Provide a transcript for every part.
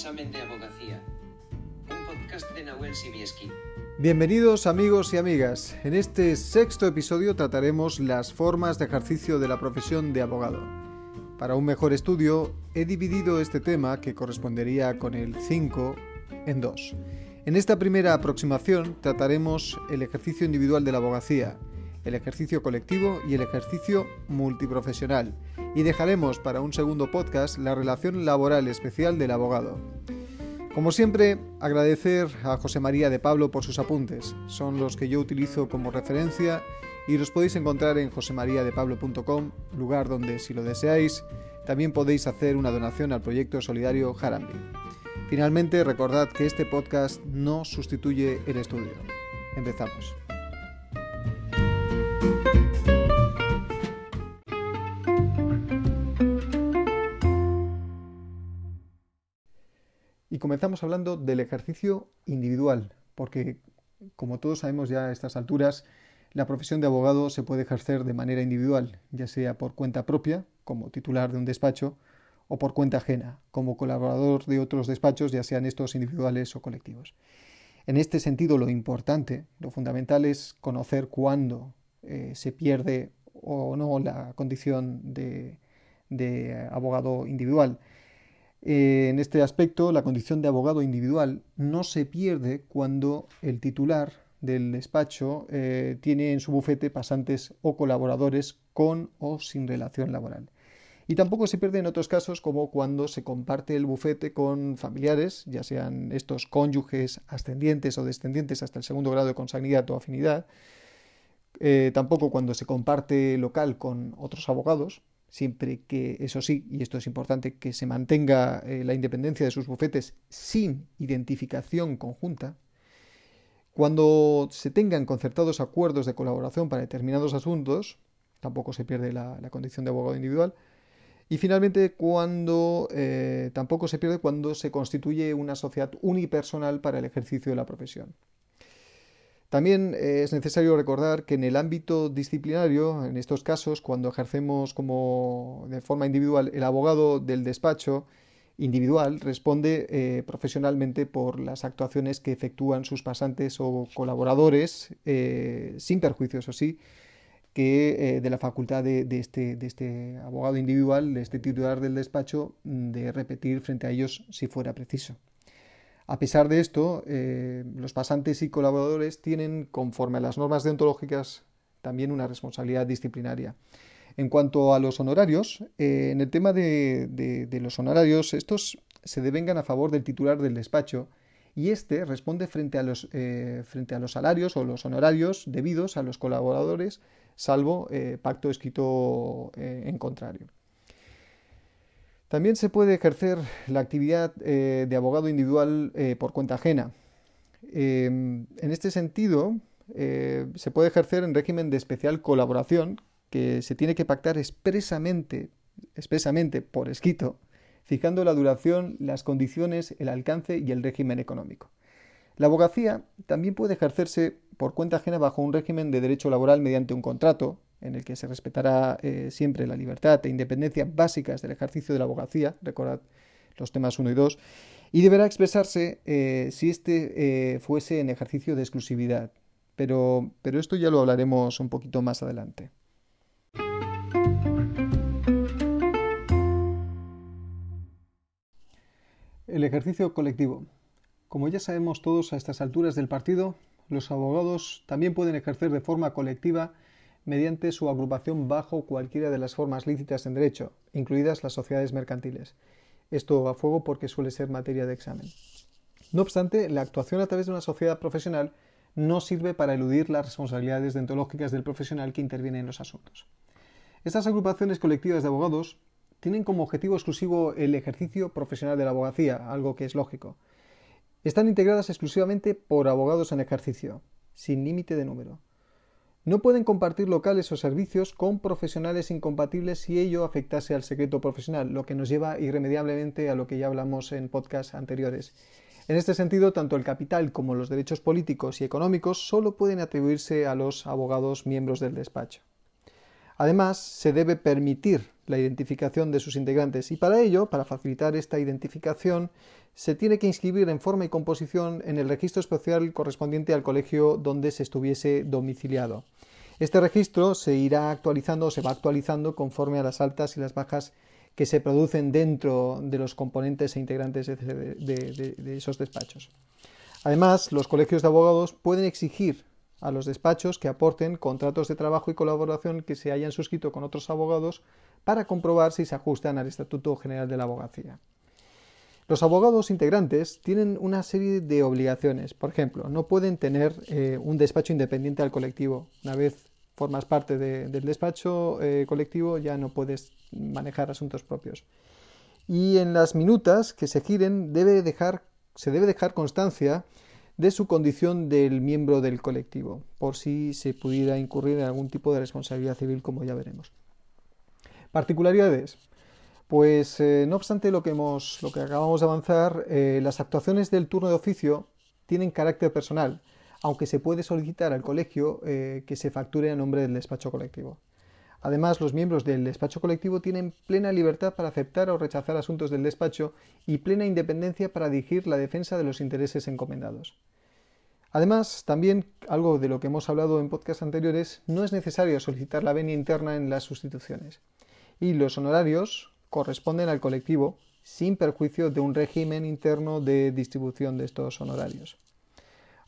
examen de abogacía. Un podcast de Nahuel Sibieski. Bienvenidos amigos y amigas. En este sexto episodio trataremos las formas de ejercicio de la profesión de abogado. Para un mejor estudio he dividido este tema, que correspondería con el 5, en dos. En esta primera aproximación trataremos el ejercicio individual de la abogacía, el ejercicio colectivo y el ejercicio multiprofesional, y dejaremos para un segundo podcast la relación laboral especial del abogado. Como siempre, agradecer a José María de Pablo por sus apuntes. Son los que yo utilizo como referencia y los podéis encontrar en josemariadepablo.com, lugar donde, si lo deseáis, también podéis hacer una donación al proyecto solidario Harambe. Finalmente, recordad que este podcast no sustituye el estudio. Empezamos. Comenzamos hablando del ejercicio individual, porque como todos sabemos ya a estas alturas, la profesión de abogado se puede ejercer de manera individual, ya sea por cuenta propia, como titular de un despacho, o por cuenta ajena, como colaborador de otros despachos, ya sean estos individuales o colectivos. En este sentido, lo importante, lo fundamental es conocer cuándo eh, se pierde o no la condición de, de abogado individual eh, en este aspecto, la condición de abogado individual no se pierde cuando el titular del despacho eh, tiene en su bufete pasantes o colaboradores con o sin relación laboral. Y tampoco se pierde en otros casos como cuando se comparte el bufete con familiares, ya sean estos cónyuges, ascendientes o descendientes hasta el segundo grado de consanguinidad o afinidad. Eh, tampoco cuando se comparte local con otros abogados, siempre que, eso sí, y esto es importante, que se mantenga eh, la independencia de sus bufetes sin identificación conjunta, cuando se tengan concertados acuerdos de colaboración para determinados asuntos, tampoco se pierde la, condición de abogado individual, y finalmente cuando eh, tampoco se pierde cuando se constituye una sociedad unipersonal para el ejercicio de la profesión. También eh, es necesario recordar que en el ámbito disciplinario, en estos casos, cuando ejercemos como de forma individual, el abogado del despacho individual responde eh, profesionalmente por las actuaciones que efectúan sus pasantes o colaboradores, eh, sin perjuicios, o sí, que de la facultad de, este, de este abogado individual, de este titular del despacho, de repetir frente a ellos si fuera preciso. A pesar de esto, eh, los pasantes y colaboradores tienen, conforme a las normas deontológicas, también una responsabilidad disciplinaria. En cuanto a los honorarios, eh, en el tema de, los honorarios, estos se devengan a favor del titular del despacho y éste responde eh, frente a los salarios o los honorarios debidos a los colaboradores, salvo pacto escrito en contrario. También se puede ejercer la actividad eh, de abogado individual eh, por cuenta ajena. Em, en este sentido, eh, se puede ejercer en régimen de especial colaboración que se tiene que pactar expresamente, expresamente por escrito, fijando la duración, las condiciones, el alcance y el régimen económico. La abogacía también puede ejercerse por cuenta ajena bajo un régimen de derecho laboral mediante un contrato, en el que se respetará eh, siempre la libertad e independencia básicas del ejercicio de la abogacía, recordad los temas 1 y 2, y deberá expresarse eh, si éste eh, fuese en ejercicio de exclusividad. Pero, pero esto ya lo hablaremos un poquito más adelante. El ejercicio colectivo. Como ya sabemos todos a estas alturas del partido, los abogados también pueden ejercer de forma colectiva mediante su agrupación bajo cualquiera de las formas lícitas en derecho, incluidas las sociedades mercantiles. Esto a fuego porque suele ser materia de examen. No obstante, la actuación a través de una sociedad profesional no sirve para eludir las responsabilidades deontológicas del profesional que interviene en los asuntos. Estas agrupaciones colectivas de abogados tienen como objetivo exclusivo el ejercicio profesional de la abogacía, algo que es lógico. Están integradas exclusivamente por abogados en ejercicio, sin límite de número. No pueden compartir locales o servicios con profesionales incompatibles si ello afectase al secreto profesional, lo que nos lleva irremediablemente a lo que ya hablamos en podcasts anteriores. En este sentido, tanto el capital como los derechos políticos y económicos solo pueden atribuirse a los abogados miembros del despacho. Además, se debe permitir la identificación de sus integrantes y para ello, para facilitar esta identificación, se tiene que inscribir en forma y composición en el registro especial correspondiente al colegio donde se estuviese domiciliado. Este registro se irá actualizando o se va actualizando conforme a las altas y las bajas que se producen dentro de los componentes e integrantes de, de esos despachos. Además, los colegios de abogados pueden exigir a los despachos que aporten contratos de trabajo y colaboración que se hayan suscrito con otros abogados para comprobar si se ajustan al Estatuto General de la Abogacía. Los abogados integrantes tienen una serie de obligaciones. Por ejemplo, no pueden tener eh, un despacho independiente al colectivo. Una vez formas parte del despacho eh, colectivo ya no puedes manejar asuntos propios. Y en las minutas que se giren se debe dejar constancia de su condición del miembro del colectivo, por si se pudiera incurrir en algún tipo de responsabilidad civil, como ya veremos. Particularidades. Pues eh, no obstante lo que, hemos, lo que acabamos de avanzar, eh, las actuaciones del turno de oficio tienen carácter personal, aunque se puede solicitar al colegio eh, que se facture a nombre del despacho colectivo. Además, los miembros del despacho colectivo tienen plena libertad para aceptar o rechazar asuntos del despacho y plena independencia para dirigir la defensa de los intereses encomendados. Además, también algo de lo que hemos hablado en podcasts anteriores, no es necesario solicitar la venia interna en las sustituciones. Y los honorarios corresponden al colectivo sin perjuicio de un régimen interno de distribución de estos honorarios.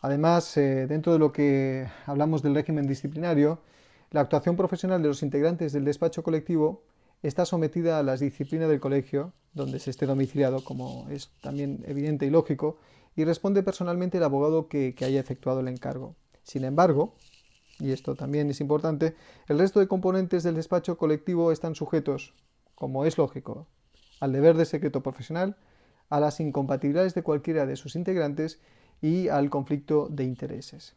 Además, eh, dentro de lo que hablamos del régimen disciplinario, la actuación profesional de los integrantes del despacho colectivo está sometida a las disciplinas del colegio, donde se esté domiciliado, como es también evidente y lógico, y responde personalmente el abogado que, haya efectuado el encargo. Sin embargo, y esto también es importante, el resto de componentes del despacho colectivo están sujetos, como es lógico, al deber de secreto profesional, a las incompatibilidades de cualquiera de sus integrantes y al conflicto de intereses.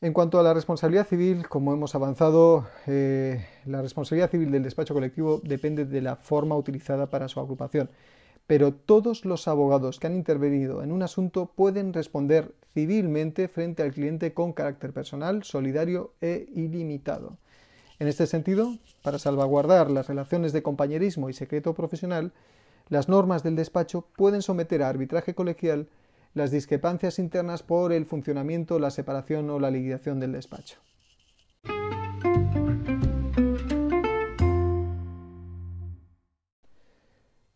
En cuanto a la responsabilidad civil, como hemos avanzado, eh, la responsabilidad civil del despacho colectivo depende de la forma utilizada para su agrupación pero todos los abogados que han intervenido en un asunto pueden responder civilmente frente al cliente con carácter personal, solidario e ilimitado. En este sentido, para salvaguardar las relaciones de compañerismo y secreto profesional, las normas del despacho pueden someter a arbitraje colegial las discrepancias internas por el funcionamiento, la separación o la liquidación del despacho.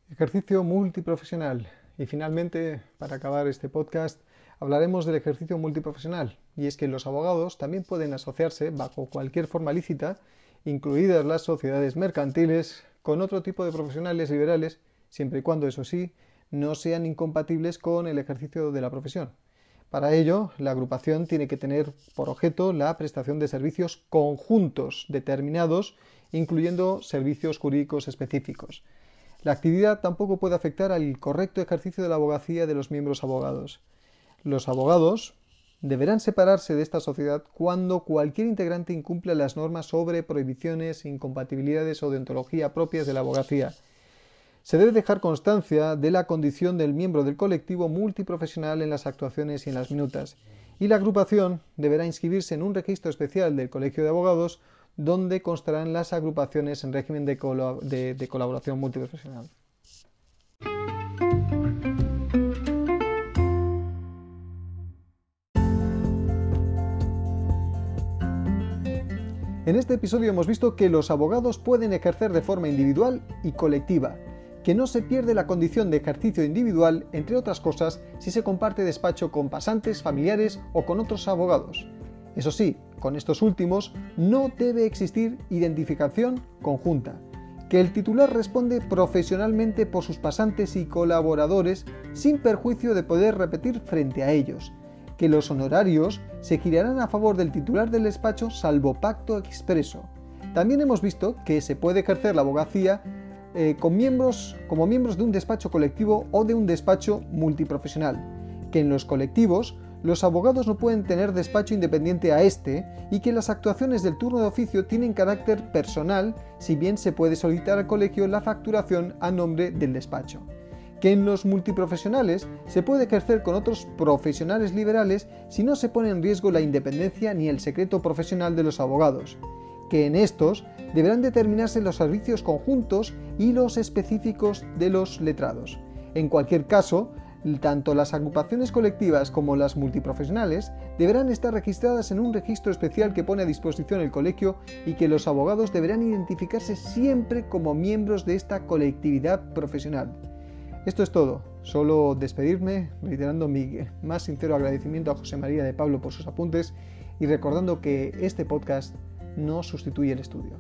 Ejercicio multiprofesional. Y finalmente, para acabar este podcast, hablaremos del ejercicio multiprofesional. Y es que los abogados también pueden asociarse bajo cualquier forma lícita, incluidas las sociedades mercantiles, con otro tipo de profesionales liberales, siempre y cuando, eso sí, no sean incompatibles con el ejercicio de la profesión. Para ello, la agrupación tiene que tener por objeto la prestación de servicios conjuntos determinados, incluyendo servicios jurídicos específicos. La actividad tampoco puede afectar al correcto ejercicio de la abogacía de los miembros abogados. Los abogados deberán separarse de esta sociedad cuando cualquier integrante incumple las normas sobre prohibiciones, incompatibilidades o deontología propias de la abogacía. Se debe dejar constancia de la condición del miembro del colectivo multiprofesional en las actuaciones y en las minutas, y la agrupación deberá inscribirse en un registro especial del Colegio de Abogados donde constarán las agrupaciones en régimen de, colaboración multiprofesional. En este episodio hemos visto que los abogados pueden ejercer de forma individual y colectiva, que no se pierde la condición de ejercicio individual, entre otras cosas, si se comparte despacho con pasantes, familiares o con otros abogados. Eso sí, con estos últimos no debe existir identificación conjunta, que el titular responde profesionalmente por sus pasantes y colaboradores sin perjuicio de poder repetir frente a ellos, que los honorarios se girarán a favor del titular del despacho salvo pacto expreso. También hemos visto que se puede ejercer la abogacía eh, con miembros, como miembros de un despacho colectivo o de un despacho multiprofesional, que en los colectivos los abogados no pueden tener despacho independiente a este y que las actuaciones del turno de oficio tienen carácter personal, si bien se puede solicitar al colegio la facturación a nombre del despacho. Que en los multiprofesionales se puede ejercer con otros profesionales liberales si no se pone en riesgo la independencia ni el secreto profesional de los abogados. que en estos deberán determinarse los servicios conjuntos y los específicos de los letrados. En cualquier caso, tanto las agrupaciones colectivas como las multiprofesionales deberán estar registradas en un registro especial que pone a disposición el colegio y que los abogados deberán identificarse siempre como miembros de esta colectividad profesional. Esto es todo. Solo despedirme, reiterando mi más sincero agradecimiento a José María de Pablo por sus apuntes y recordando que este podcast no sustituye el estudio.